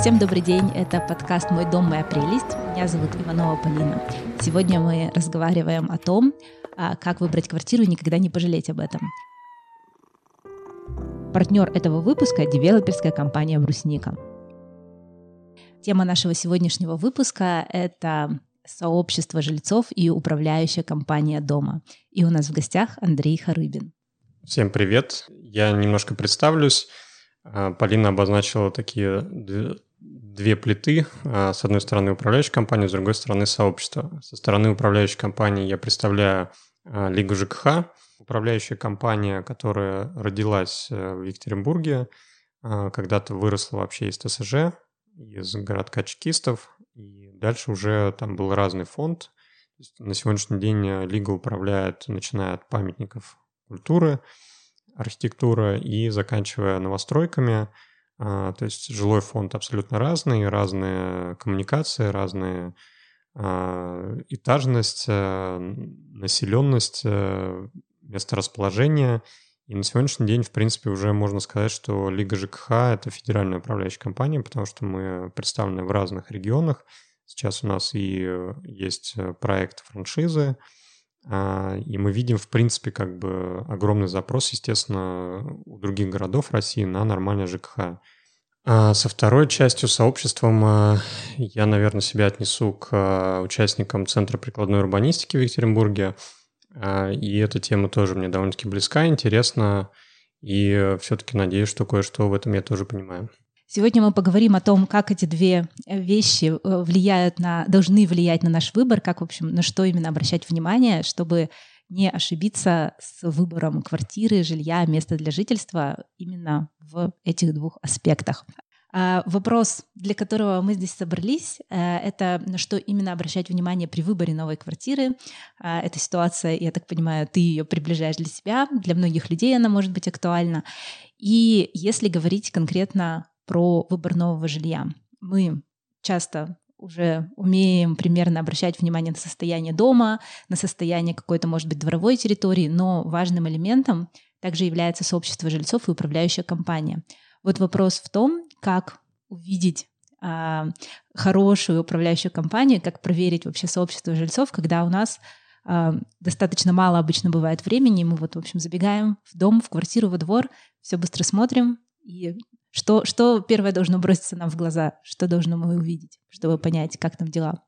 Всем добрый день, это подкаст «Мой дом, моя прелесть». Меня зовут Иванова Полина. Сегодня мы разговариваем о том, а, как выбрать квартиру и никогда не пожалеть об этом. Партнер этого выпуска – девелоперская компания «Брусника». Тема нашего сегодняшнего выпуска — это сообщество жильцов и управляющая компания дома. И у нас в гостях Андрей Харыбин. Всем привет. Я немножко представлюсь. А, Полина обозначила такие две плиты. А, с одной стороны управляющая компания, с другой стороны сообщество. Со стороны управляющей компании я представляю а, Лигу ЖКХ, управляющая компания, которая родилась э, в Екатеринбурге, когда-то выросла вообще из ТСЖ, из городка чекистов, и дальше уже там был разный фонд. На сегодняшний день э, Лига управляет, начиная от памятников культуры, архитектуры и заканчивая новостройками. А, то есть жилой фонд абсолютно разный, разные коммуникации, разные а, этажность, э, населенность, э, место расположения – и на сегодняшний день, в принципе, уже можно сказать, что Лига ЖКХ — это федеральная управляющая компания, потому что мы представлены в разных регионах. Сейчас у нас и э, есть проект франшизы, и мы видим, в принципе, как бы огромный запрос, естественно, у других городов России на нормальное ЖКХ. А со второй частью сообществом э, я, наверное, себя отнесу к участникам Центра прикладной урбанистики в Екатеринбурге — а, и эта тема тоже мне довольно-таки близка, интересна, и все-таки надеюсь, что кое-что в этом я тоже понимаю. Сегодня мы поговорим о том, как эти две вещи э, влияют на, должны влиять на наш выбор, как, в общем, на что именно обращать внимание, чтобы не ошибиться с выбором квартиры, жилья, места для жительства именно в этих двух аспектах. А, вопрос, для которого мы здесь собрались, э, это на что именно обращать внимание при выборе новой квартиры. А, эта ситуация, я так понимаю, ты ее приближаешь для себя, для многих людей она может быть актуальна. И если говорить конкретно про выбор нового жилья, мы часто уже умеем примерно обращать внимание на состояние дома, на состояние какой-то, может быть, дворовой территории, но важным элементом также является сообщество жильцов и управляющая компания. Вот вопрос в том, как увидеть а, хорошую управляющую компанию, как проверить вообще сообщество жильцов, когда у нас а, достаточно мало обычно бывает времени, мы вот, в общем, забегаем в дом, в квартиру, во двор, все быстро смотрим, и что, что первое должно броситься нам в глаза, что должно мы увидеть, чтобы понять, как там дела.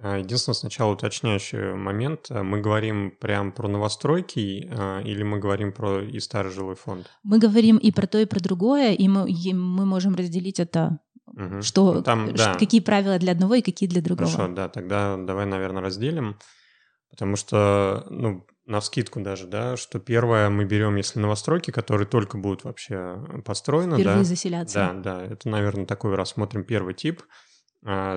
А, единственное, сначала уточняющий момент. А, мы говорим прям про новостройки а, или мы говорим про и старый жилой фонд? Мы говорим и про то, и про другое, и мы, и мы можем разделить это Угу. Что, ну, Там, да. какие правила для одного и какие для другого. Хорошо, да, тогда давай, наверное, разделим. Потому что, ну, на скидку даже, да, что первое мы берем, если новостройки, которые только будут вообще построены, Впервые да. заселяться. Да, да, это, наверное, такой рассмотрим первый тип –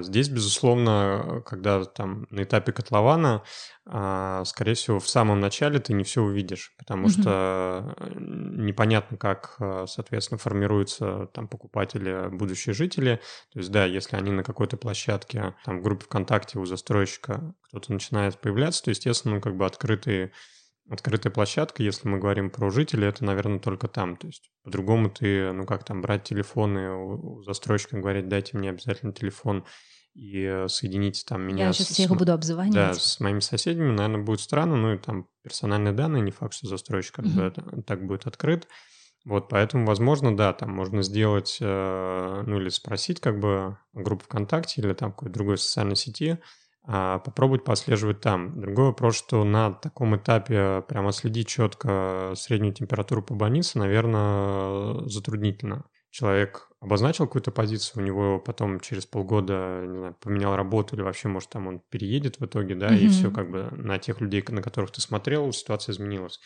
здесь, безусловно, когда там на этапе котлована, а, скорее всего, в самом начале ты не все увидишь, потому mm-hmm. что э, непонятно, как, э, соответственно, формируются там покупатели, будущие жители. То есть, да, если они на какой-то площадке, там в группе ВКонтакте у застройщика кто-то начинает появляться, то, естественно, ну, как бы открытые Открытая площадка, если мы говорим про жителей, это, наверное, только там. То есть по-другому ты, ну как там, брать телефоны у, застройщика, говорить, дайте мне обязательно телефон и соедините там меня Я сейчас с, всех буду обзванивать. Да, с моими соседями, наверное, будет странно, ну и там персональные данные, не факт, что застройщик mm-hmm. так будет открыт. Вот, поэтому, возможно, да, там можно сделать, э, ну или спросить как бы группу ВКонтакте или там какой-то другой социальной сети, попробовать послеживать там. Другой вопрос, что на таком этапе прямо следить четко среднюю температуру по больнице, наверное, затруднительно. Человек обозначил какую-то позицию, у него потом через полгода не знаю, поменял работу или вообще, может, там он переедет в итоге, да, mm-hmm. и все как бы на тех людей, на которых ты смотрел, ситуация изменилась.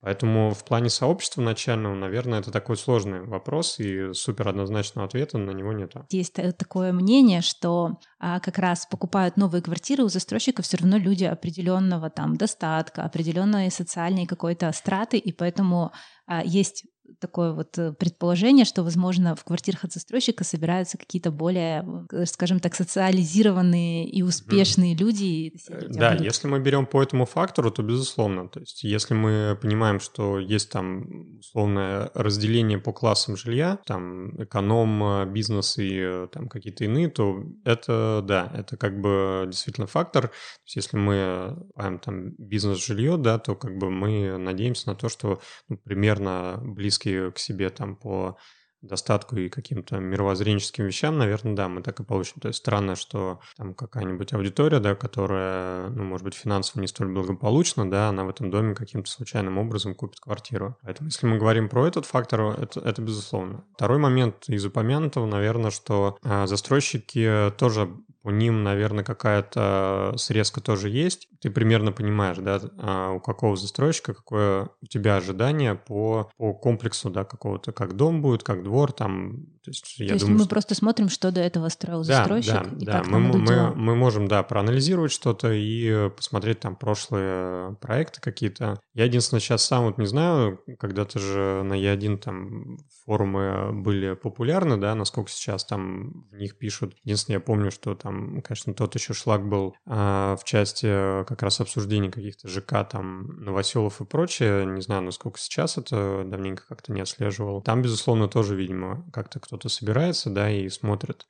Поэтому в плане сообщества начального, наверное, это такой сложный вопрос, и супер однозначного ответа на него нет. Есть такое мнение, что а, как раз покупают новые квартиры у застройщиков все равно люди определенного там достатка, определенной социальной какой-то страты, и поэтому а, есть такое вот э, предположение, что, возможно, в квартирах от застройщика собираются какие-то более, скажем так, социализированные и успешные mm. люди. Да, будут... если мы берем по этому фактору, то безусловно. То есть если мы понимаем, что есть там условное разделение по классам жилья, там эконом, бизнес и там какие-то иные, то это, да, это как бы действительно фактор. То есть если мы там бизнес-жилье, да, то как бы мы надеемся на то, что ну, примерно близкие к себе там по достатку и каким-то мировоззренческим вещам, наверное, да, мы так и получим. То есть странно, что там какая-нибудь аудитория, да, которая, ну, может быть, финансово не столь благополучна, да, она в этом доме каким-то случайным образом купит квартиру. Поэтому, если мы говорим про этот фактор, это, это безусловно. Второй момент из упомянутого, наверное, что а, застройщики тоже у ним, наверное, какая-то срезка тоже есть. Ты примерно понимаешь, да, а у какого застройщика, какое у тебя ожидание по, по комплексу, да, какого-то, как дом будет, как двор, там, то есть, я то есть думаю, мы что... просто смотрим, что до этого строил да, застройщик, да, и да, как мы, мы, дела. мы можем, да, проанализировать что-то и посмотреть там прошлые проекты какие-то. Я единственное сейчас сам вот не знаю, когда-то же на Е1 там форумы были популярны, да, насколько сейчас там в них пишут. Единственное, я помню, что там конечно, тот еще шлак был а, в части э, как раз обсуждений каких-то ЖК, там, новоселов и прочее. Не знаю, насколько сейчас это давненько как-то не отслеживал. Там, безусловно, тоже, видимо, как-то кто-то собирается, да, и смотрит.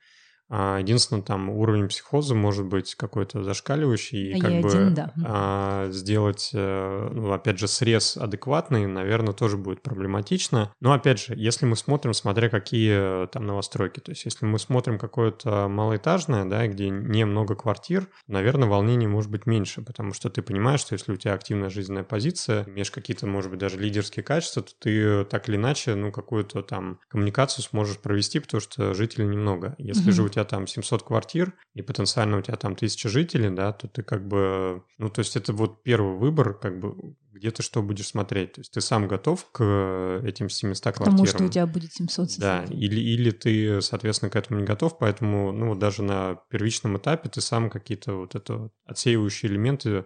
А, единственное, там уровень психоза может быть какой-то зашкаливающий, и а как бы один, да. а, сделать, э, ну, опять же, срез адекватный, наверное, тоже будет проблематично. Но, опять же, если мы смотрим, смотря какие э, там новостройки, то есть если мы смотрим какое-то малоэтажное, да, где немного квартир, наверное, волнение может быть меньше, потому что ты понимаешь, что если у тебя активная жизненная позиция, имеешь какие-то, может быть, даже лидерские качества, то ты так или иначе, ну, какую-то там коммуникацию сможешь провести, потому что жителей немного. Если mm-hmm. же у тебя там 700 квартир, и потенциально у тебя там 1000 жителей, да, то ты как бы... Ну, то есть это вот первый выбор, как бы, где ты что будешь смотреть. То есть ты сам готов к этим 700 квартирам. Потому что у тебя будет 700 соседей. Да, или, или ты, соответственно, к этому не готов, поэтому, ну, даже на первичном этапе ты сам какие-то вот это отсеивающие элементы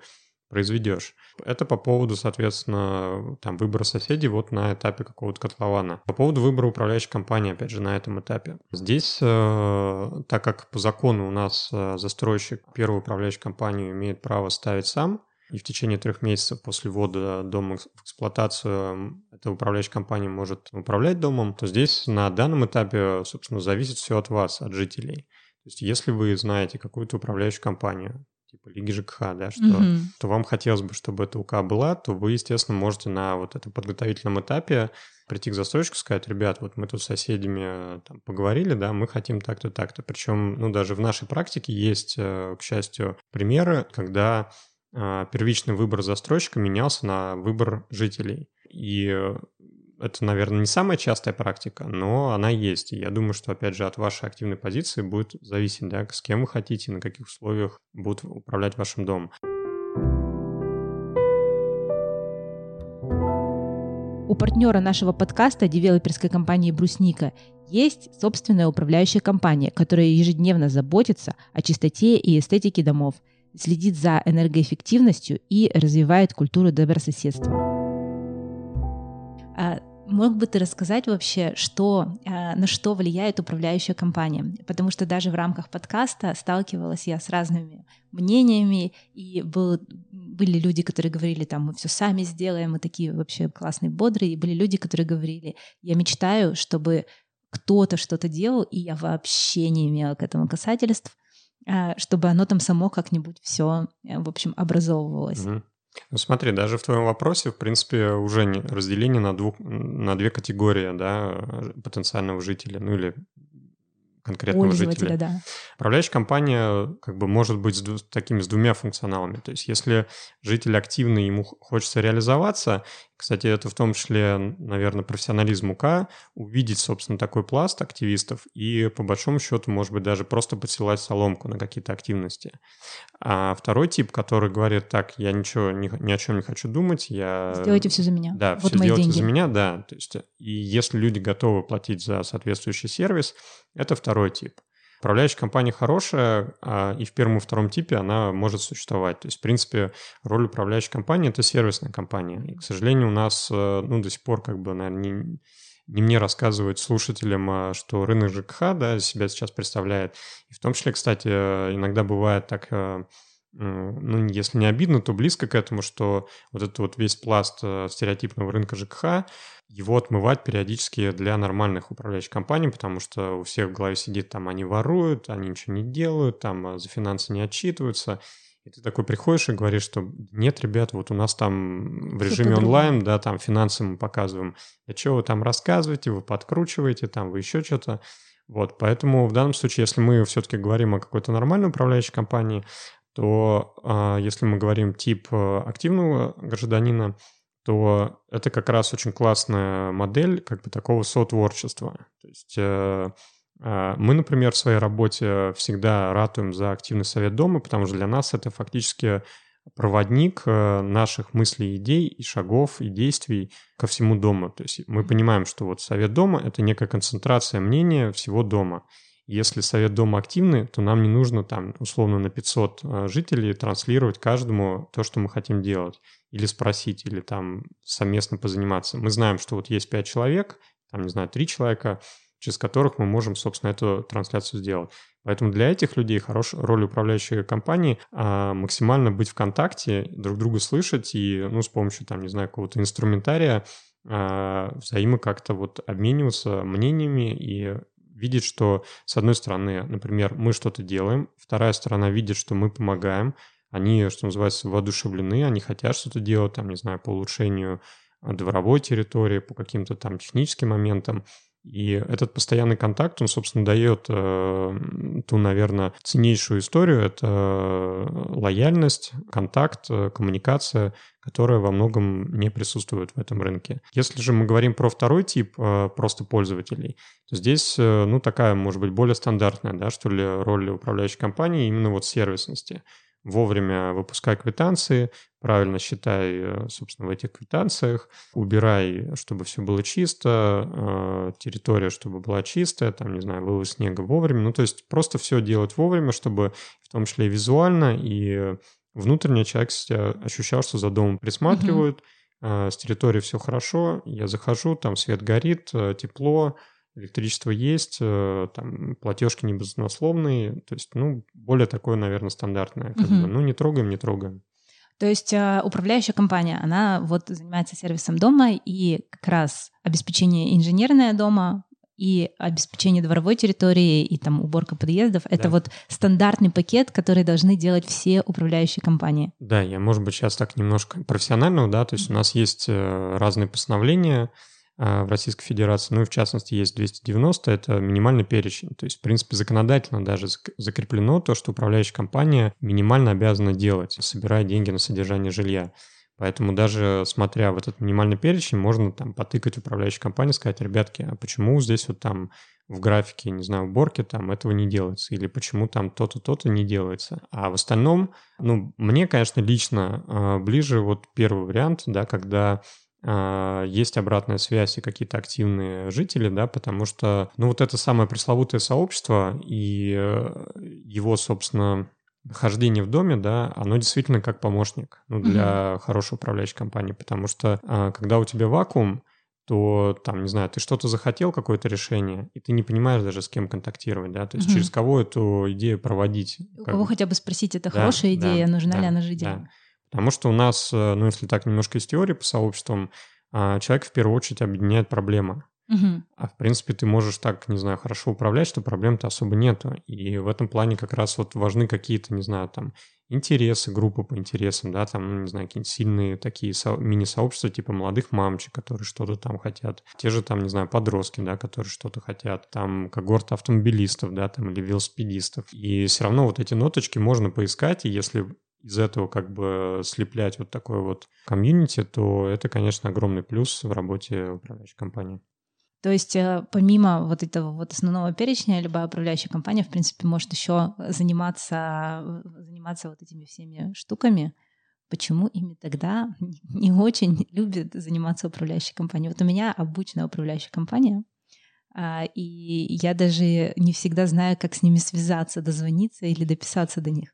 произведешь. Это по поводу, соответственно, там, выбора соседей вот на этапе какого-то котлована. По поводу выбора управляющей компании, опять же, на этом этапе. Здесь, э, так как по закону у нас э, застройщик первую управляющую компанию имеет право ставить сам, и в течение трех месяцев после ввода дома в эксплуатацию эта управляющая компания может управлять домом, то здесь на данном этапе, собственно, зависит все от вас, от жителей. То есть если вы знаете какую-то управляющую компанию, типа Лиги ЖКХ, да, что, mm-hmm. что вам хотелось бы, чтобы эта УК была, то вы, естественно, можете на вот этом подготовительном этапе прийти к застройщику, сказать, ребят, вот мы тут с соседями э, там, поговорили, да, мы хотим так-то, так-то. Причем, ну, даже в нашей практике есть, э, к счастью, примеры, когда э, первичный выбор застройщика менялся на выбор жителей. И это, наверное, не самая частая практика, но она есть. И я думаю, что, опять же, от вашей активной позиции будет зависеть, да, с кем вы хотите, на каких условиях будут управлять вашим домом. У партнера нашего подкаста, девелоперской компании «Брусника», есть собственная управляющая компания, которая ежедневно заботится о чистоте и эстетике домов, следит за энергоэффективностью и развивает культуру добрососедства. Мог бы ты рассказать вообще, что, э, на что влияет управляющая компания? Потому что даже в рамках подкаста сталкивалась я с разными мнениями, и был, были люди, которые говорили, там, мы все сами сделаем, мы такие вообще классные, бодрые, и были люди, которые говорили, я мечтаю, чтобы кто-то что-то делал, и я вообще не имела к этому касательств, э, чтобы оно там само как-нибудь все, э, в общем, образовывалось. Mm-hmm. Ну смотри, даже в твоем вопросе, в принципе, уже разделение на, двух, на две категории да, потенциального жителя, ну или конкретного жителя. Да. Управляющая компания как бы может быть с такими с двумя функционалами. То есть если житель активный, ему хочется реализоваться, кстати, это в том числе, наверное, профессионализм УК, увидеть, собственно, такой пласт активистов и, по большому счету, может быть, даже просто подсылать соломку на какие-то активности. А второй тип, который говорит, так, я ничего, ни, ни о чем не хочу думать, я... Сделайте все за меня. Да, вот все мои делайте деньги. за меня, да. То есть, и если люди готовы платить за соответствующий сервис, это второй тип. Управляющая компания хорошая, а и в первом и втором типе она может существовать. То есть, в принципе, роль управляющей компании — это сервисная компания. И, к сожалению, у нас э, ну, до сих пор, как бы, наверное, не, не мне рассказывать слушателям, а что рынок ЖКХ да, себя сейчас представляет. И в том числе, кстати, иногда бывает так э, ну, если не обидно, то близко к этому, что вот этот вот весь пласт э, стереотипного рынка ЖКХ, его отмывать периодически для нормальных управляющих компаний, потому что у всех в голове сидит, там, они воруют, они ничего не делают, там, а за финансы не отчитываются. И ты такой приходишь и говоришь, что нет, ребят, вот у нас там в режиме онлайн, да, там финансы мы показываем. А что вы там рассказываете, вы подкручиваете, там вы еще что-то. Вот, поэтому в данном случае, если мы все-таки говорим о какой-то нормальной управляющей компании, то а, если мы говорим тип э, активного гражданина, то это как раз очень классная модель как бы такого сотворчества. То есть э, а, мы, например, в своей работе всегда ратуем за активный совет дома, потому что для нас это фактически проводник э, наших мыслей, идей и шагов и действий ко всему дому. То есть мы понимаем, что вот совет дома — это некая концентрация мнения всего дома. Если совет дома активный, то нам не нужно там условно на 500 э, жителей транслировать каждому то, что мы хотим делать. Или спросить, или там совместно позаниматься. Мы знаем, что вот есть 5 человек, там, не знаю, 3 человека, через которых мы можем, собственно, эту трансляцию сделать. Поэтому для этих людей хорошая роль управляющей компании а, максимально быть в контакте, друг друга слышать и, ну, с помощью, там, не знаю, какого-то инструментария а, взаимо как-то вот обмениваться мнениями и видеть, что, с одной стороны, например, мы что-то делаем, вторая сторона видит, что мы помогаем, они, что называется, воодушевлены, они хотят что-то делать, там, не знаю, по улучшению дворовой территории, по каким-то там техническим моментам. И этот постоянный контакт, он, собственно, дает э, ту, наверное, ценнейшую историю. Это э, лояльность, контакт, э, коммуникация, которая во многом не присутствует в этом рынке. Если же мы говорим про второй тип э, просто пользователей, то здесь, э, ну, такая, может быть, более стандартная, да, что ли, роль управляющей компании именно вот сервисности вовремя выпускай квитанции, правильно считай, э, собственно, в этих квитанциях, убирай, чтобы все было чисто, э, территория, чтобы была чистая, там, не знаю, вывоз снега вовремя. Ну, то есть просто все делать вовремя, чтобы в том числе и визуально, и внутренне человек себя ощущал, что за домом присматривают, mm-hmm. с территорией все хорошо, я захожу, там свет горит, тепло, электричество есть, э, там платежки не безусловные, то есть, ну, более такое, наверное, стандартное, как угу. бы, ну, не трогаем, не трогаем. То есть э, управляющая компания, она вот занимается сервисом дома и как раз обеспечение инженерное дома и обеспечение дворовой территории и там уборка подъездов. Это да. вот стандартный пакет, который должны делать все управляющие компании. Да, я, может быть, сейчас так немножко профессионального, да, то есть у нас есть э, разные постановления, в Российской Федерации, ну и в частности есть 290, это минимальный перечень. То есть, в принципе, законодательно даже закреплено то, что управляющая компания минимально обязана делать, собирая деньги на содержание жилья. Поэтому даже смотря в этот минимальный перечень, можно там потыкать управляющей компании, сказать, ребятки, а почему здесь вот там в графике, не знаю, уборки там этого не делается, или почему там то-то, то-то не делается. А в остальном, ну, мне, конечно, лично а, ближе вот первый вариант, да, когда а, есть обратная связь и какие-то активные жители, да, потому что, ну, вот это самое пресловутое сообщество и э, его, собственно, нахождение в доме, да, оно действительно как помощник ну, для mm-hmm. хорошей управляющей компании, потому что а, когда у тебя вакуум, то там, не знаю, ты что-то захотел, какое-то решение, и ты не понимаешь даже, с кем контактировать, да, то есть mm-hmm. через кого эту идею проводить. У кого хотя бы спросить, это да, хорошая идея, да, нужна да, ли она жителям. Да. Потому что у нас, э, ну, если так немножко из теории по сообществам, а, человек в первую очередь объединяет проблема. Угу. А в принципе ты можешь так, не знаю, хорошо управлять, что проблем-то особо нету. И в этом плане как раз вот важны какие-то, не знаю, там интересы, группы по интересам, да, там, ну, не знаю, какие-нибудь сильные такие со- мини-сообщества типа молодых мамочек, которые что-то там хотят. Те же там, не знаю, подростки, да, которые что-то хотят. Там когорта автомобилистов, да, там или велосипедистов. И все равно вот эти ноточки можно поискать, и если из этого как бы слеплять вот такой вот комьюнити, то это, конечно, огромный плюс в работе управляющей компании. То есть э, помимо вот этого вот основного перечня, любая управляющая компания, в принципе, может еще заниматься, заниматься вот этими всеми штуками. Почему ими тогда не очень любят заниматься управляющей компанией? Вот у меня обычная управляющая компания. а, и я даже не всегда знаю, как с ними связаться, дозвониться или дописаться до них.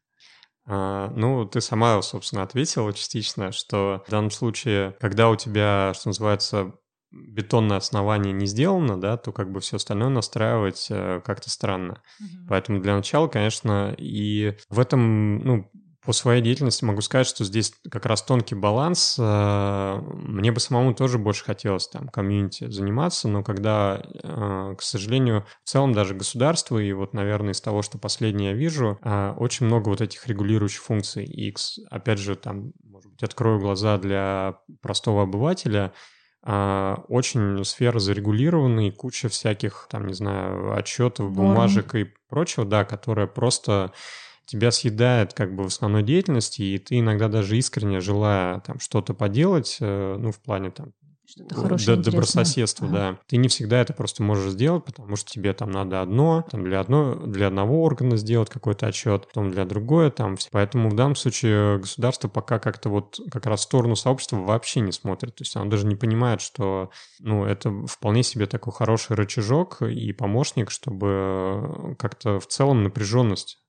А, ну, ты сама, собственно, ответила частично, что в данном случае, когда у тебя, что называется, бетонное основание не сделано, да, то как бы все остальное настраивать э, как-то странно. Mm-hmm. Поэтому для начала, конечно, и в этом, ну, по своей деятельности могу сказать, что здесь как раз тонкий баланс. Э, мне бы самому тоже больше хотелось там комьюнити заниматься, но когда, э, к сожалению, в целом даже государство, и вот, наверное, из того, что последнее я вижу, э, очень много вот этих регулирующих функций. И, опять же, там, может быть, открою глаза для простого обывателя, очень сфера зарегулированная, и куча всяких, там, не знаю, отчетов, бумажек и прочего, да, которая просто тебя съедает как бы в основной деятельности, и ты иногда даже искренне желая там что-то поделать, э, ну, в плане там что-то хорошее, Д- добрососедство, ага. да. Ты не всегда это просто можешь сделать, потому что тебе там надо одно, там для, одно, для одного органа сделать какой-то отчет, потом для другое, там. Поэтому в данном случае государство пока как-то вот как раз в сторону сообщества вообще не смотрит. То есть оно даже не понимает, что, ну, это вполне себе такой хороший рычажок и помощник, чтобы как-то в целом напряженность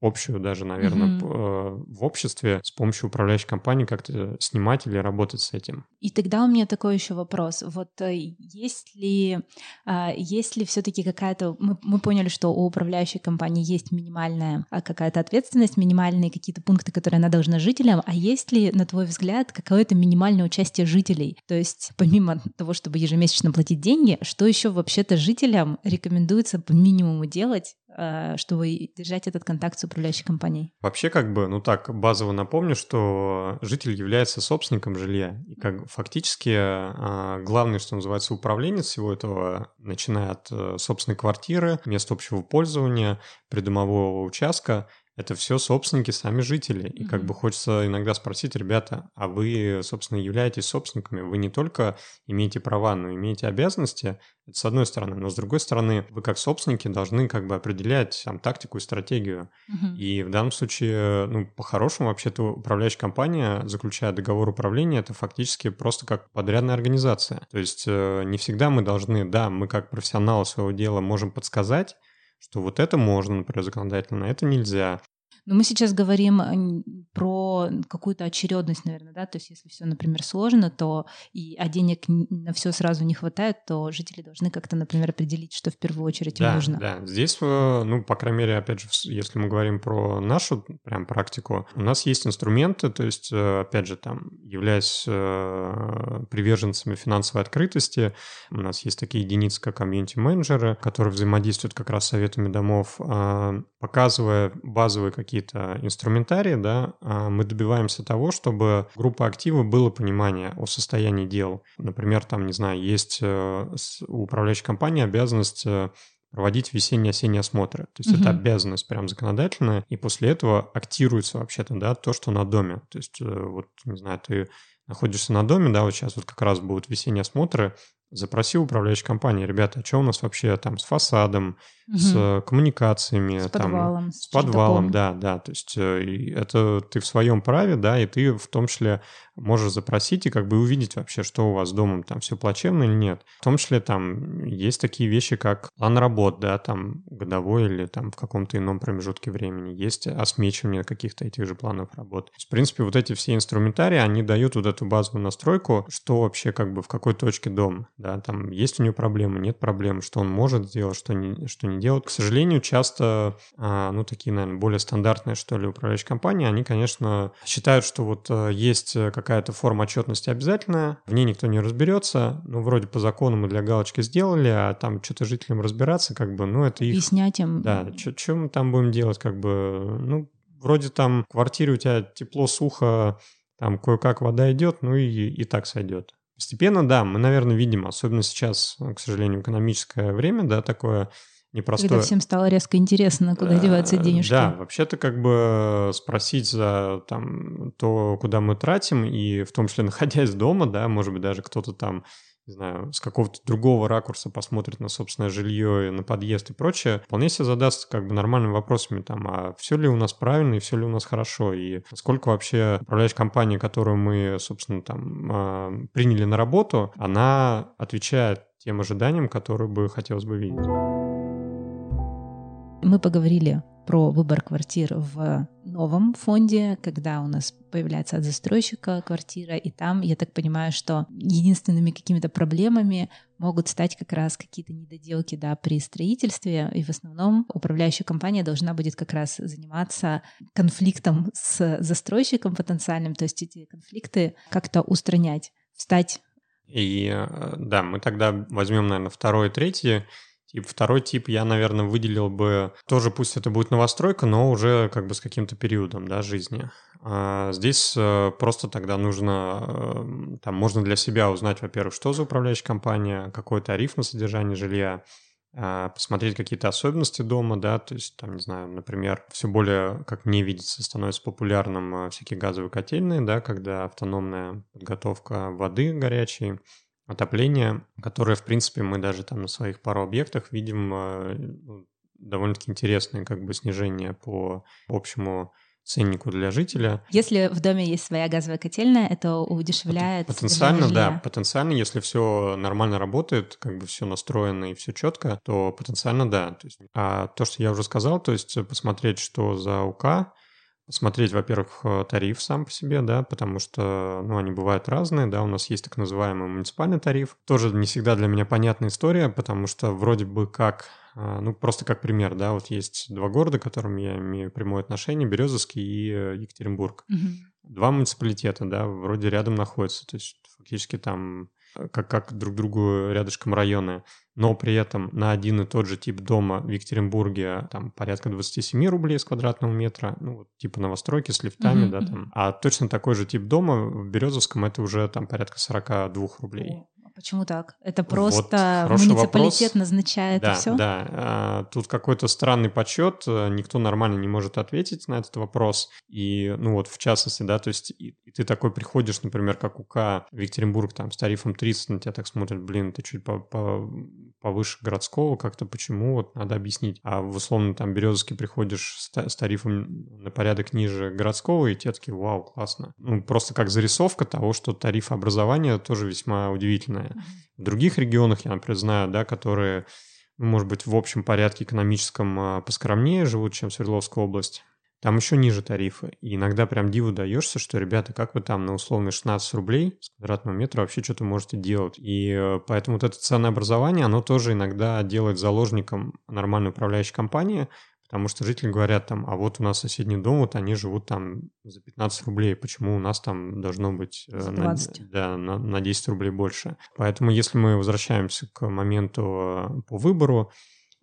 общую даже, наверное, mm-hmm. в обществе с помощью управляющей компании как-то снимать или работать с этим. И тогда у меня такой еще вопрос. Вот э, есть ли, а, есть ли все-таки какая-то... Мы, мы поняли, что у управляющей компании есть минимальная а, какая-то ответственность, минимальные какие-то пункты, которые она должна жителям, а есть ли, на твой взгляд, какое-то минимальное участие жителей? То есть помимо того, чтобы ежемесячно платить деньги, что еще вообще-то жителям рекомендуется по минимуму делать, Э, чтобы держать этот контакт с управляющей компанией. Вообще, как бы, ну так, базово напомню, что житель является собственником жилья. И как фактически а, главное, что называется, управление всего этого, начиная от э, собственной квартиры, места общего пользования, придомового участка, это все собственники, сами жители. И mm-hmm. как бы хочется иногда спросить, ребята, а вы, собственно, являетесь собственниками? Вы не только имеете права, но имеете обязанности, это с одной стороны. Но с другой стороны, вы как собственники должны как бы определять там тактику и стратегию. Mm-hmm. И в данном случае, ну, по-хорошему, вообще-то управляющая компания, заключая договор управления, это фактически просто как подрядная организация. То есть э, не всегда мы должны, да, мы как профессионалы своего дела можем подсказать, что вот это можно, например, законодательно, а это нельзя. Но мы сейчас говорим про какую-то очередность, наверное, да, то есть если все, например, сложно, то и а денег на все сразу не хватает, то жители должны как-то, например, определить, что в первую очередь да, им нужно. Да, здесь, э, ну, по крайней мере, опять же, если мы говорим про нашу прям практику, у нас есть инструменты, то есть, э, опять же, там, являясь э, приверженцами финансовой открытости, у нас есть такие единицы, как комьюнити-менеджеры, которые взаимодействуют как раз с советами домов, а, показывая базовые какие какие-то инструментарии, да, а мы добиваемся того, чтобы группа актива было понимание о состоянии дел. Например, там, не знаю, есть э, у управляющей компании обязанность э, проводить весенние-осенние осмотры. То есть угу. это обязанность прям законодательная, и после этого актируется вообще-то, да, то, что на доме. То есть э, вот, не знаю, ты находишься на доме, да, вот сейчас вот как раз будут весенние осмотры, запроси управляющей компании, ребята, а что у нас вообще там с фасадом, угу. с коммуникациями, с там, подвалом, с подвалом, да, да, то есть э, это ты в своем праве, да, и ты в том числе можешь запросить и как бы увидеть вообще, что у вас с домом, там все плачевно или нет. В том числе там есть такие вещи, как план работ, да, там годовой или там в каком-то ином промежутке времени. Есть осмечивание каких-то этих же планов работ. Есть, в принципе, вот эти все инструментарии, они дают вот эту базовую настройку, что вообще как бы в какой точке дом, да, там есть у него проблемы, нет проблем, что он может сделать, что не, что не делать. К сожалению, часто, а, ну, такие, наверное, более стандартные, что ли, управляющие компании, они, конечно, считают, что вот э, есть как какая-то форма отчетности обязательная, в ней никто не разберется, ну, вроде по закону мы для галочки сделали, а там что-то жителям разбираться, как бы, ну, это их... Объяснять им. Да, что мы там будем делать, как бы, ну, вроде там в квартире у тебя тепло, сухо, там кое-как вода идет, ну и, и так сойдет. Постепенно, да, мы, наверное, видим, особенно сейчас, к сожалению, экономическое время, да, такое, непростое. Когда всем стало резко интересно, куда э, деваются денежки. Да, вообще-то как бы спросить за там, то, куда мы тратим, и в том числе находясь дома, да, может быть, даже кто-то там не знаю, с какого-то другого ракурса посмотрит на собственное жилье, на подъезд и прочее, вполне себе задастся как бы нормальными вопросами там, а все ли у нас правильно и все ли у нас хорошо, и сколько вообще управляющая компания, которую мы, собственно, там а, приняли на работу, она отвечает тем ожиданиям, которые бы хотелось бы видеть. Мы поговорили про выбор квартир в новом фонде, когда у нас появляется от застройщика квартира, и там, я так понимаю, что единственными какими-то проблемами могут стать как раз какие-то недоделки да, при строительстве, и в основном управляющая компания должна будет как раз заниматься конфликтом с застройщиком потенциальным, то есть эти конфликты как-то устранять, встать. И э, да, мы тогда возьмем, наверное, второй и третий Тип, второй тип я, наверное, выделил бы, тоже пусть это будет новостройка, но уже как бы с каким-то периодом, да, жизни. А здесь э, просто тогда нужно, э, там можно для себя узнать, во-первых, что за управляющая компания, какой тариф на содержание жилья, а, посмотреть какие-то особенности дома, да, то есть, там, не знаю, например, все более, как мне видится, становится популярным э, всякие газовые котельные, да, когда автономная подготовка воды горячей, отопление, которое, в принципе, мы даже там на своих пару объектах видим э, ну, довольно-таки интересное как бы снижение по общему ценнику для жителя. Если в доме есть своя газовая котельная, это удешевляет. Потенциально, да, потенциально, если все нормально работает, как бы все настроено и все четко, то потенциально да. То есть, а то, что я уже сказал, то есть посмотреть, что за УК, смотреть, во-первых, э, тариф сам по себе, да, потому что, ну, они бывают разные, да, у нас есть так называемый муниципальный тариф. Тоже не всегда для меня понятная история, потому что вроде бы как, э, ну, просто как пример, да, вот есть два города, к которым я имею прямое отношение, Березовский и э, Екатеринбург. Угу. Два муниципалитета, да, вроде рядом находятся, то есть фактически там как, как друг другу рядышком районы, но при этом на один и тот же тип дома в Екатеринбурге там порядка 27 рублей с квадратного метра, ну, вот, типа новостройки с лифтами, mm-hmm. да, там. А точно такой же тип дома в Березовском это уже там порядка 42 рублей. Почему так? Это просто вот, муниципалитет вопрос. назначает да, и все? Да, а, тут какой-то странный подсчет, э, никто нормально не может ответить на этот вопрос. И, ну вот, в частности, да, то есть и, и ты такой приходишь, например, как УК Екатеринбург там с тарифом 30, на тебя так смотрят, блин, ты чуть по, по, повыше городского, как-то почему, вот надо объяснить. А в условно там Березовский приходишь с, с тарифом на порядок ниже городского, и те такие, вау, классно. Ну, просто как зарисовка того, что тариф образования тоже весьма удивительная. В других регионах, я, например, знаю, да, которые, ну, может быть, в общем порядке экономическом а, поскромнее живут, чем Свердловская область, там еще ниже тарифы. И иногда прям диву даешься, что, ребята, как вы там на условные 16 рублей с квадратного метра вообще что-то можете делать. И э, поэтому вот это ценообразование, оно тоже иногда делает заложником нормальной управляющей компании, Потому что жители говорят там, а вот у нас соседний дом, вот они живут там за 15 рублей, почему у нас там должно быть э, на, да, на, на 10 рублей больше. Поэтому если мы возвращаемся к моменту э, по выбору,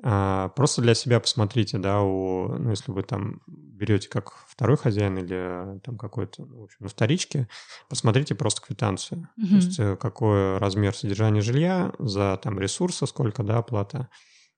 просто для себя посмотрите, да, у, ну, если вы там берете как второй хозяин или там какой-то, ну, в общем, на вторичке, посмотрите просто квитанцию. Mm-hmm. То есть э, какой размер содержания жилья за там ресурсы, сколько, да, оплата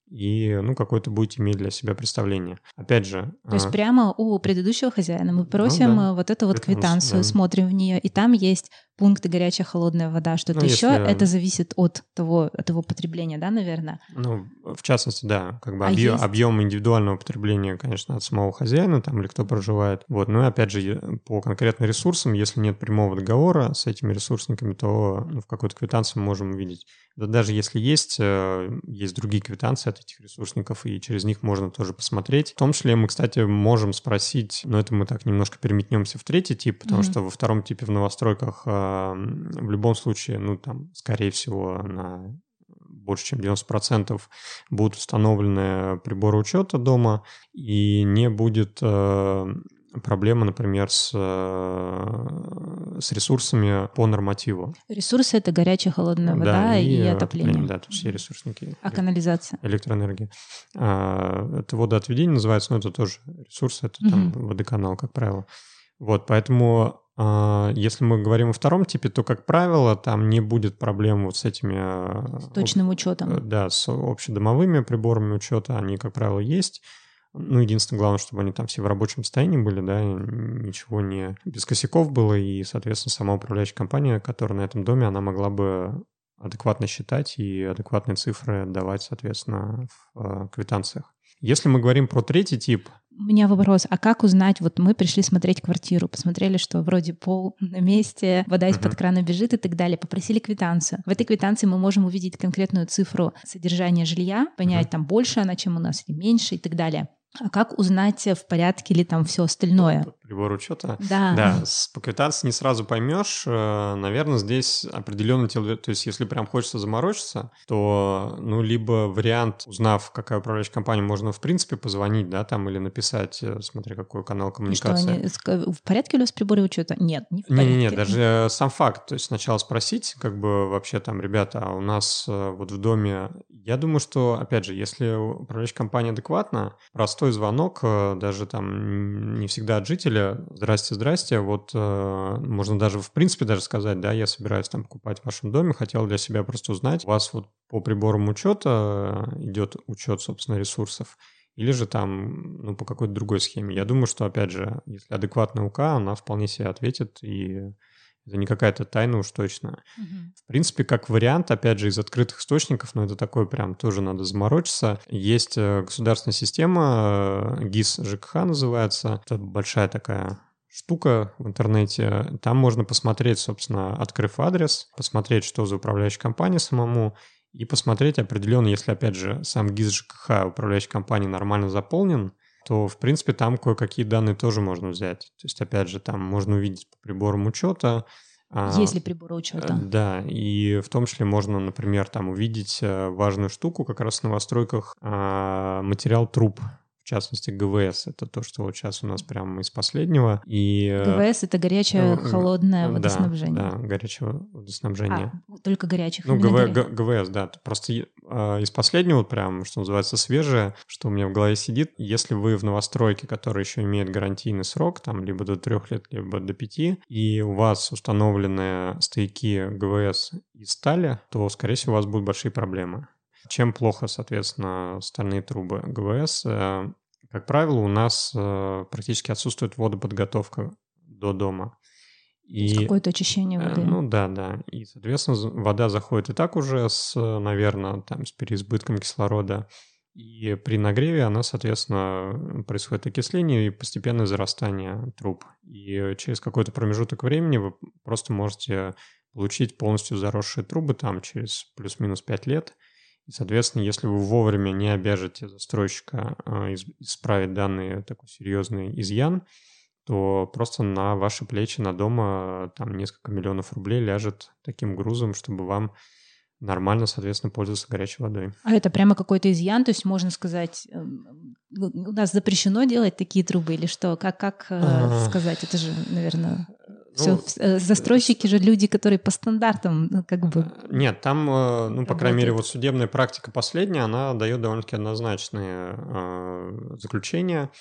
и, ну, какое-то будете иметь для себя представление. Опять же... То есть а... прямо у предыдущего хозяина мы просим ну, да. вот эту вот квитанцию, да. смотрим в нее, и там есть пункты горячая, холодная вода, что-то ну, еще. Если... Это зависит от того, от его потребления, да, наверное? Ну, в частности, да. Как бы а объем, есть... объем индивидуального потребления, конечно, от самого хозяина там или кто проживает. Вот. Ну и опять же, по конкретным ресурсам, если нет прямого договора с этими ресурсниками, то ну, в какой-то квитанции мы можем увидеть. Да даже если есть, э, есть другие квитанции от этих ресурсников, и через них можно тоже посмотреть. В том числе мы, кстати, можем спросить, но это мы так немножко переметнемся в третий тип, потому mm-hmm. что во втором типе в новостройках э, в любом случае, ну, там, скорее всего, на больше чем 90% будут установлены приборы учета дома, и не будет э, проблемы, например, с, э, с ресурсами по нормативу. Ресурсы — это горячая, холодная вода да, и, и отопление. отопление. Да, то есть все ресурсники. А канализация? Электроэнергия. А, это водоотведение называется, но это тоже ресурсы, это угу. там водоканал, как правило. Вот, поэтому а, если мы говорим о втором типе, то, как правило, там не будет проблем вот с этими... А, с точным учетом. Э, да, с общедомовыми приборами учета. Они, как правило, есть. Ну, единственное, главное, чтобы они там все в рабочем состоянии были, да, ничего не без косяков было, и, соответственно, сама управляющая компания, которая на этом доме, она могла бы адекватно считать и адекватные цифры давать, соответственно, в э, квитанциях. Если мы говорим про третий тип, У меня вопрос, а как узнать, вот мы пришли смотреть квартиру, посмотрели, что вроде пол на месте, вода из-под uh-huh. крана бежит и так далее, попросили квитанцию. В этой квитанции мы можем увидеть конкретную цифру содержания жилья, понять, uh-huh. там больше она, чем у нас, или меньше и так далее. А как узнать, в порядке ли там все остальное? Прибор учета? Да. Да, с, по квитанции не сразу поймешь. Э, Наверное, здесь определенно, то есть если прям хочется заморочиться, то, ну, либо вариант, узнав, какая управляющая компания, можно, в принципе, позвонить, да, там, или написать, э, смотря какой канал коммуникации. Что, они, в порядке ли у вас приборы учета? Нет, не в порядке. Не-не-не, даже сам факт, то есть сначала спросить, как бы, вообще там, ребята, а у нас э, вот в доме, я думаю, что, опять же, если управляющая компания адекватна, простой звонок, э, даже там не всегда от жителя, здрасте, здрасте, вот э, можно даже в принципе даже сказать, да, я собираюсь там покупать в вашем доме, хотел для себя просто узнать, у вас вот по приборам учета э, идет учет, собственно, ресурсов, или же там, ну, по какой-то другой схеме. Я думаю, что, опять же, если адекватная УК, она вполне себе ответит и это не какая-то тайна уж точно. Угу. В принципе, как вариант, опять же, из открытых источников, но это такой прям тоже надо заморочиться. Есть э, государственная система, э, ГИС ЖКХ называется. Это большая такая штука в интернете. Там можно посмотреть, собственно, открыв адрес, посмотреть, что за управляющая компания самому, и посмотреть определенно, если, опять же, сам ГИС ЖКХ управляющей компании нормально заполнен, то, в принципе, там кое-какие данные тоже можно взять. То есть, опять же, там можно увидеть по приборам учета. А, есть ли приборы учета? Да, и в том числе можно, например, там увидеть э, важную штуку как раз в новостройках, а, материал труб в частности ГВС. Это то, что вот сейчас у нас прямо из последнего. И, э, ГВС — это горячее, холодное водоснабжение. Да, да горячее водоснабжение. А, только горячих? Ну, ГВ, ГВС, да. Просто э, из последнего прям, что называется, свежее, что у меня в голове сидит. Если вы в новостройке, которая еще имеет гарантийный срок, там либо до трех лет, либо до пяти, и у вас установлены стояки ГВС из стали, то, скорее всего, у вас будут большие проблемы. Чем плохо, соответственно, стальные трубы ГВС? Э, как правило, у нас э, практически отсутствует водоподготовка до дома. И, Какое-то очищение воды. Ну да, да. И, соответственно, вода заходит и так уже с, наверное, там, с переизбытком кислорода. И при нагреве она, соответственно, происходит окисление и постепенное зарастание труб. И через какой-то промежуток времени вы просто можете получить полностью заросшие трубы там через плюс-минус 5 лет – и, соответственно, если вы вовремя не обяжете застройщика э, исправить данный такой серьезный изъян, то просто на ваши плечи, на дома там несколько миллионов рублей ляжет таким грузом, чтобы вам нормально, соответственно, пользоваться горячей водой. А это прямо какой-то изъян, то есть можно сказать, эм, у нас запрещено делать такие трубы или что? Как, как э, а... сказать? Это же, наверное... Все, ну, э, застройщики же люди, которые по стандартам ну, как бы... Нет, там, э, ну, по крайней мере, вот судебная практика последняя, она дает довольно-таки однозначные заключения.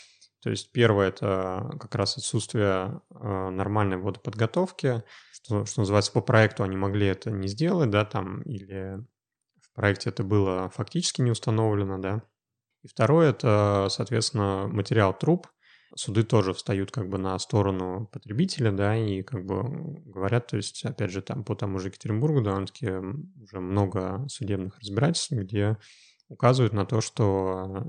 То есть первое – это как раз отсутствие э, нормальной водоподготовки, что, что называется, по проекту они могли это не сделать, да, там, или в проекте это было фактически не установлено, да. И второе – это, соответственно, материал труб, суды тоже встают как бы на сторону потребителя, да, и как бы говорят, то есть, опять же, там по тому же Екатеринбургу довольно-таки уже много судебных разбирательств, где указывают на то, что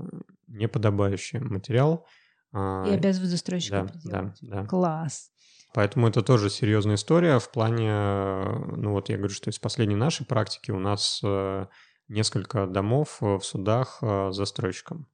неподобающий материал... А, и обязывают застройщика да, да, да. Класс. Поэтому это тоже серьезная история в плане, ну вот я говорю, что из последней нашей практики у нас э, несколько домов в судах э, застройщиком.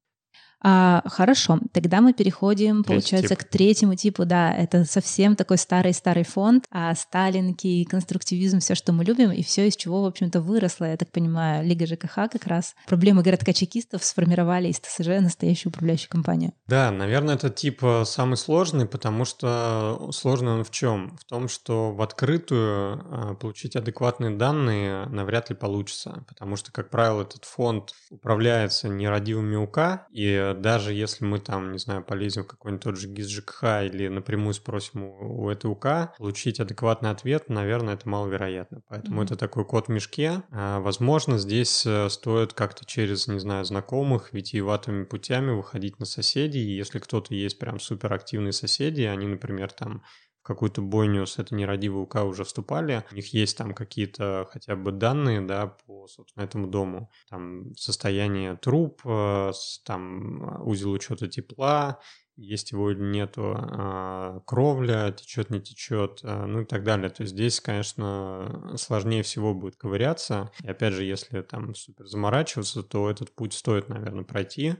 А, хорошо, тогда мы переходим, Третий получается, тип. к третьему типу. Да, это совсем такой старый-старый фонд, а сталинки, конструктивизм, все, что мы любим, и все, из чего, в общем-то, выросла, я так понимаю, Лига ЖКХ как раз. Проблемы городка чекистов сформировали из ТСЖ настоящую управляющую компанию. Да, наверное, этот тип э, самый сложный, потому что сложный он в чем? В том, что в открытую э, получить адекватные данные навряд ли получится, потому что, как правило, этот фонд управляется нерадивыми УК, и даже если мы там, не знаю, полезем в какой-нибудь тот же ГИС ЖКХ или напрямую спросим у, у этой УК, получить адекватный ответ, наверное, это маловероятно. Поэтому mm-hmm. это такой код в мешке. А, возможно, здесь э, стоит как-то через, не знаю, знакомых, витиеватыми путями выходить на соседей. Если кто-то есть прям суперактивные соседи, они, например, там какую-то бойню с этой нерадивой УК уже вступали, у них есть там какие-то хотя бы данные, да, по, собственно, этому дому. Там состояние труб, э, там узел учета тепла есть его или нету, а, кровля течет, не течет, а, ну и так далее. То есть здесь, конечно, сложнее всего будет ковыряться. И опять же, если там супер заморачиваться, то этот путь стоит, наверное, пройти,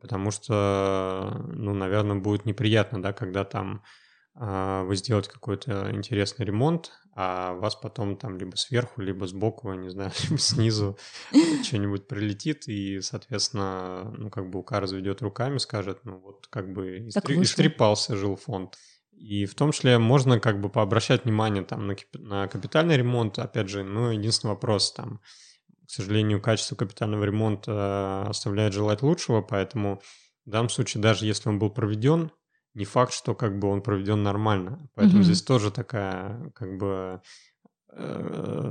потому что, ну, наверное, будет неприятно, да, когда там вы сделаете какой-то интересный ремонт, а вас потом там либо сверху, либо сбоку, не знаю, либо снизу что-нибудь прилетит, и, соответственно, ну, как бы УК разведет руками, скажет, ну, вот как бы истри- истрепался жилфонд. И в том числе можно как бы пообращать внимание там на, на капитальный ремонт, опять же, ну, единственный вопрос там, к сожалению, качество капитального ремонта оставляет желать лучшего, поэтому в данном случае, даже если он был проведен, не факт, что как бы он проведен нормально. Поэтому mm-hmm. здесь тоже такая как бы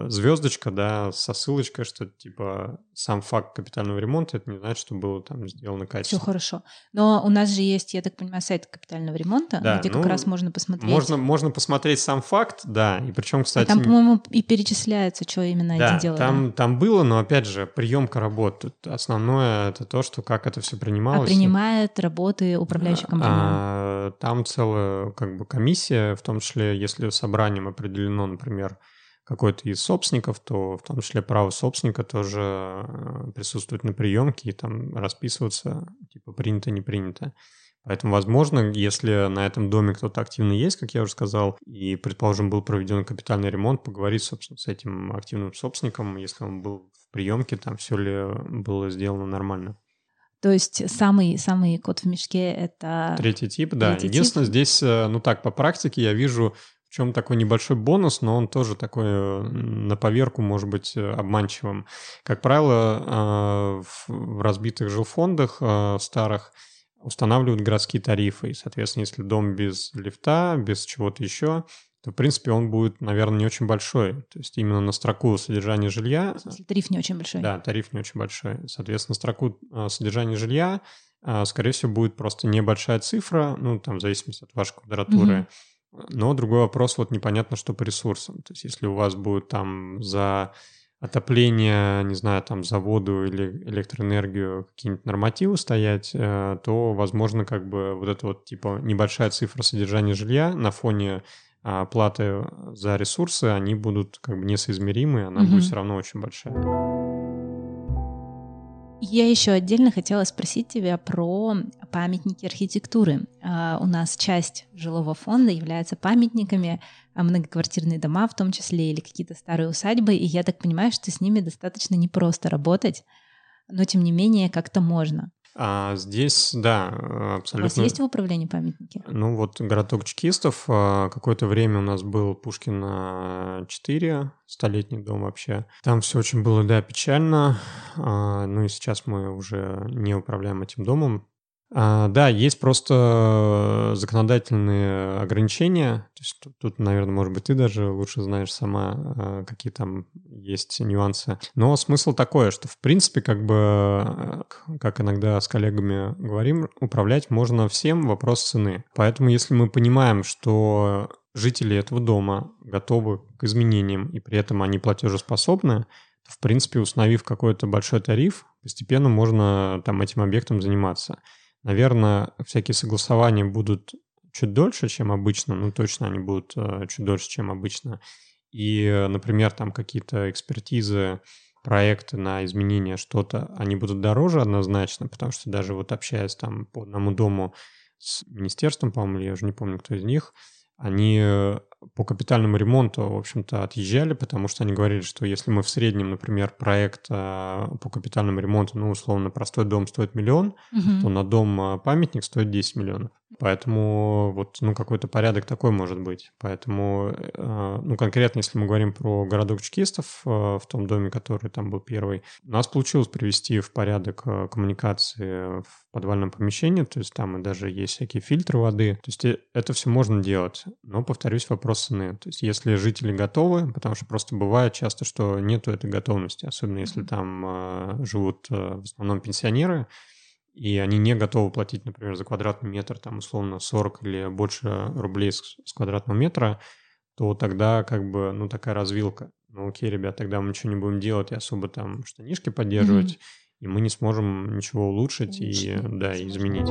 звездочка, да, со ссылочкой, что типа сам факт капитального ремонта, это не значит, что было там сделано качественно. Все хорошо. Но у нас же есть, я так понимаю, сайт капитального ремонта, да, где ну, как раз можно посмотреть. Можно, можно посмотреть сам факт, да, и причем, кстати... А там, по-моему, и перечисляется, что именно да, они делают. Там, там было, но опять же, приемка работ. Тут основное это то, что как это все принималось. А принимает работы управляющая компания. А, там целая как бы комиссия, в том числе, если собранием определено, например, какой-то из собственников, то в том числе право собственника тоже э, присутствует на приемке и там расписываться, типа принято, не принято. Поэтому, возможно, если на этом доме кто-то активно есть, как я уже сказал, и, предположим, был проведен капитальный ремонт, поговорить, собственно, с этим активным собственником, если он был в приемке, там все ли было сделано нормально. То есть самый, самый кот в мешке — это... Третий тип, да. Третий Единственное, тип. здесь, э, ну так, по практике я вижу чем такой небольшой бонус, но он тоже такой на поверку может быть э, обманчивым. Как правило, э, в разбитых жилфондах старых устанавливают городские тарифы. И, соответственно, если дом без лифта, без чего-то еще, то, в принципе, он будет, наверное, не очень большой. То есть именно на строку содержания жилья... тариф не очень большой. Да, тариф не очень большой. Соответственно, строку содержания жилья, скорее всего, будет просто небольшая цифра, ну, там, в зависимости от вашей квадратуры. Mm-hmm но другой вопрос, вот непонятно, что по ресурсам. То есть если у вас будет там за отопление, не знаю, там за воду или электроэнергию какие-нибудь нормативы стоять, э, то, возможно, как бы вот эта вот типа небольшая цифра содержания жилья на фоне а, платы за ресурсы, они будут как бы несоизмеримы, она угу. будет все равно очень большая. Я еще отдельно хотела спросить тебя про памятники архитектуры. Uh, у нас часть жилого фонда является памятниками, а многоквартирные дома в том числе или какие-то старые усадьбы, и я так понимаю, что с ними достаточно непросто работать, но тем не менее как-то можно. А здесь, да, абсолютно. У вас есть в управлении памятники? Ну вот городок чекистов. А, какое-то время у нас был Пушкина 4, столетний дом вообще. Там все очень было, да, печально. А, ну и сейчас мы уже не управляем этим домом. А, да, есть просто законодательные ограничения. То есть тут, наверное, может быть, ты даже лучше знаешь сама, а, какие там есть нюансы. Но смысл такой, что, в принципе, как бы, как иногда с коллегами говорим, управлять можно всем, вопрос цены. Поэтому, если мы понимаем, что жители этого дома готовы к изменениям, и при этом они платежеспособны, то, в принципе, установив какой-то большой тариф, постепенно можно там этим объектом заниматься. Наверное, всякие согласования будут чуть дольше, чем обычно, ну точно они будут э, чуть дольше, чем обычно. И, например, там какие-то экспертизы, проекты на изменение что-то, они будут дороже однозначно, потому что даже вот общаясь там по одному дому с министерством, по-моему, я уже не помню, кто из них, они э, по капитальному ремонту, в общем-то, отъезжали, потому что они говорили, что если мы в среднем, например, проект э, по капитальному ремонту, ну, условно, простой дом стоит миллион, угу. то на дом э, памятник стоит 10 миллионов. Поэтому вот, ну, какой-то порядок такой может быть. Поэтому, э, ну, конкретно, если мы говорим про городок чекистов в том доме, который там был первый, у нас получилось привести в порядок коммуникации в подвальном помещении, то есть там и даже есть всякие фильтры воды. То есть это все можно делать. Но, повторюсь, вопрос цены. То есть если жители готовы, потому что просто бывает часто, что нету этой готовности, особенно если там живут в основном пенсионеры, и они не готовы платить, например, за квадратный метр, там, условно, 40 или больше рублей с, с квадратного метра, то тогда как бы, ну, такая развилка. Ну, окей, ребят, тогда мы ничего не будем делать и особо там штанишки поддерживать, mm-hmm. и мы не сможем ничего улучшить Конечно, и, да, изменить.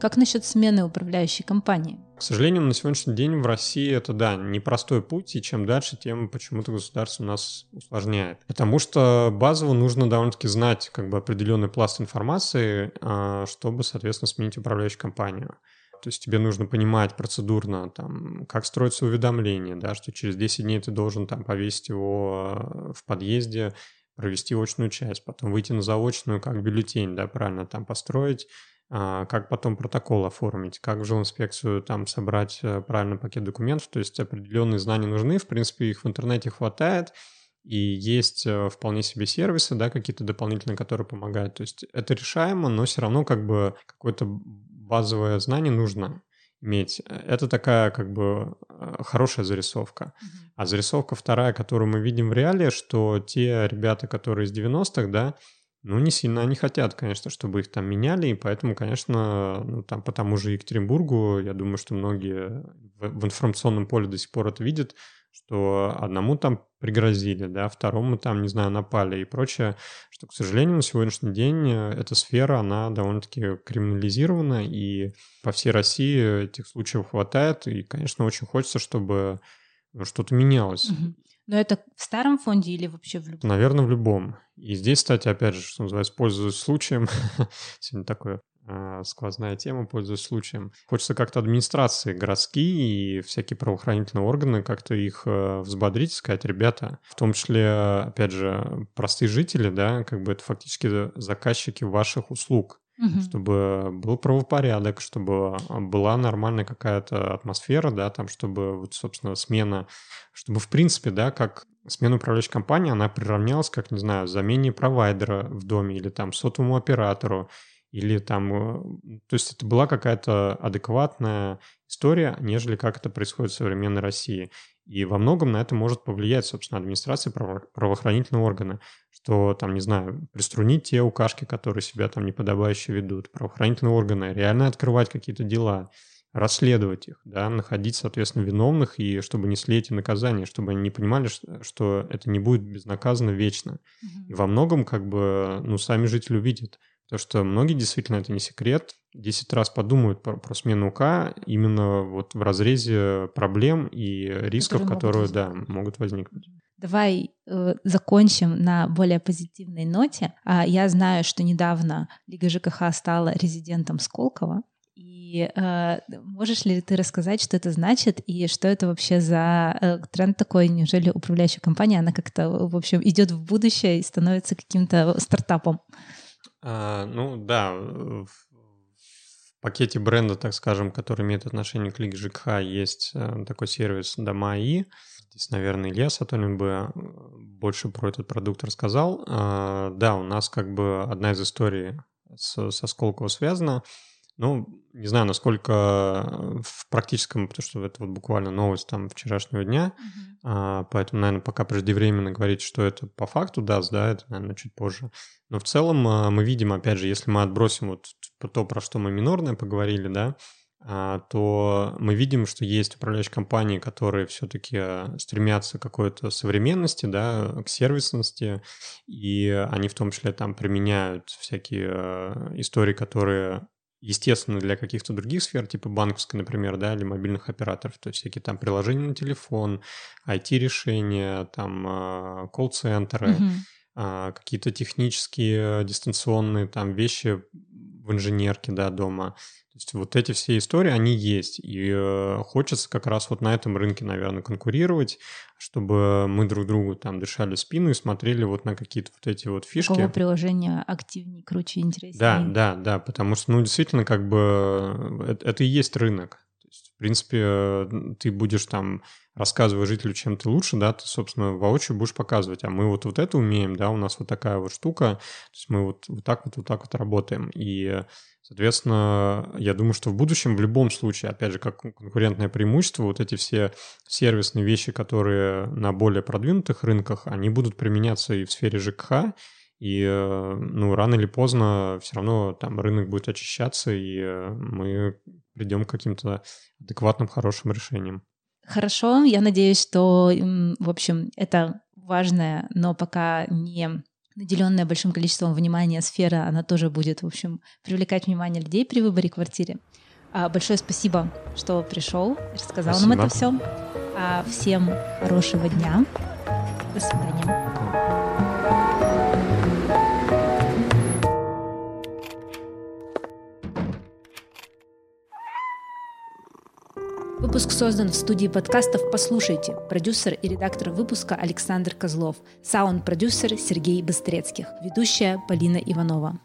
Как насчет смены управляющей компании? К сожалению, на сегодняшний день в России это, да, непростой путь, и чем дальше, тем почему-то государство нас усложняет. Потому что базово нужно довольно-таки знать как бы определенный пласт информации, а, чтобы, соответственно, сменить управляющую компанию. То есть тебе нужно понимать процедурно, там, как строится уведомление, да, что через 10 дней ты должен там повесить его в подъезде, провести очную часть, потом выйти на заочную, как бюллетень, да, правильно там построить, как потом протокол оформить, как в жилинспекцию там собрать э, правильный пакет документов, то есть определенные знания нужны, в принципе, их в интернете хватает, и есть э, вполне себе сервисы, да, какие-то дополнительные, которые помогают. То есть это решаемо, но все равно как бы какое-то базовое знание нужно иметь. Это такая как бы э, хорошая зарисовка. А зарисовка вторая, которую мы видим в реале, что те ребята, которые из 90-х, да, ну, не сильно они хотят, конечно, чтобы их там меняли, и поэтому, конечно, ну, там по тому же Екатеринбургу, я думаю, что многие в, в информационном поле до сих пор это видят, что одному там пригрозили, да, второму там, не знаю, напали и прочее, что, к сожалению, на сегодняшний день э, эта сфера, она довольно-таки криминализирована, и по всей России этих случаев хватает, и, конечно, очень хочется, чтобы ну, что-то менялось. Угу. Но это в старом фонде или вообще в любом? Наверное, в любом. И здесь, кстати, опять же, что называется, пользуясь случаем, сегодня такое э, сквозная тема, пользуясь случаем. Хочется как-то администрации городские и всякие правоохранительные органы как-то их э, взбодрить, сказать, ребята, в том числе, опять же, простые жители, да, как бы это фактически заказчики ваших услуг чтобы был правопорядок, чтобы а, была нормальная какая-то атмосфера, да, там, чтобы вот, собственно, смена, чтобы, в принципе, да, как смена управляющей компании, она приравнялась, как, не знаю, замене провайдера в доме или там сотовому оператору, или там, э, то есть это была какая-то адекватная история, нежели как это происходит в современной России. И во многом на это может повлиять, собственно, администрация правоохранительного органа, что, там, не знаю, приструнить те укашки, которые себя там неподобающе ведут, правоохранительные органы, реально открывать какие-то дела, расследовать их, да, находить, соответственно, виновных, и чтобы несли эти наказания, чтобы они не понимали, что это не будет безнаказанно вечно. Mm-hmm. И во многом, как бы, ну, сами жители увидят – Потому что многие действительно, это не секрет, 10 раз подумают про, про смену УК именно вот в разрезе проблем и рисков, которые, да, могут возникнуть. Давай э, закончим на более позитивной ноте. А, я знаю, что недавно Лига ЖКХ стала резидентом Сколково. И э, можешь ли ты рассказать, что это значит и что это вообще за э, тренд такой? Неужели управляющая компания, она как-то, в общем, идет в будущее и становится каким-то стартапом? А, ну да, в пакете бренда, так скажем, который имеет отношение к Лиге ЖКХ, есть э, такой сервис Дома ИИ. Здесь, наверное, Илья Сатонин бы э, больше про этот продукт рассказал. А, да, у нас как бы одна из историй со Сколково связана. Ну, не знаю, насколько э, в практическом, потому что это вот буквально новость там вчерашнего дня, а, поэтому, наверное, пока преждевременно говорить, что это по факту даст, да, это, наверное, чуть позже. Но в целом а, мы видим, опять же, если мы отбросим вот то, про что мы минорное поговорили, да, а, то мы видим, что есть управляющие компании, которые все-таки а, стремятся к какой-то современности, да, к сервисности, и они в том числе там применяют всякие истории, которые естественно, для каких-то других сфер, типа банковской, например, да, или мобильных операторов, то есть всякие там приложения на телефон, IT-решения, там колл-центры, mm-hmm. А, какие-то технические дистанционные там вещи в инженерке, да, дома. То есть вот эти все истории, они есть. И э, хочется как раз вот на этом рынке, наверное, конкурировать, чтобы мы друг другу там дышали спину и смотрели вот на какие-то вот эти вот фишки. Какого приложения активнее, круче, интереснее. Да, да, да, потому что, ну, действительно, как бы э, это, это и есть рынок. Принципе, ты будешь там рассказывая жителю, чем ты лучше, да, ты, собственно, воочию будешь показывать, а мы вот, вот это умеем, да, у нас вот такая вот штука, то есть мы вот, вот так вот, вот так вот работаем. И, соответственно, я думаю, что в будущем в любом случае, опять же, как конкурентное преимущество, вот эти все сервисные вещи, которые на более продвинутых рынках, они будут применяться и в сфере ЖКХ, и, ну, рано или поздно все равно там рынок будет очищаться, и мы придем к каким-то адекватным, хорошим решениям. Хорошо, я надеюсь, что, в общем, это важное, но пока не наделенная большим количеством внимания сфера, она тоже будет, в общем, привлекать внимание людей при выборе квартиры. А, большое спасибо, что пришел, рассказал спасибо. нам это все. А, всем хорошего дня. До свидания. Выпуск создан в студии подкастов «Послушайте». Продюсер и редактор выпуска Александр Козлов. Саунд-продюсер Сергей Быстрецких. Ведущая Полина Иванова.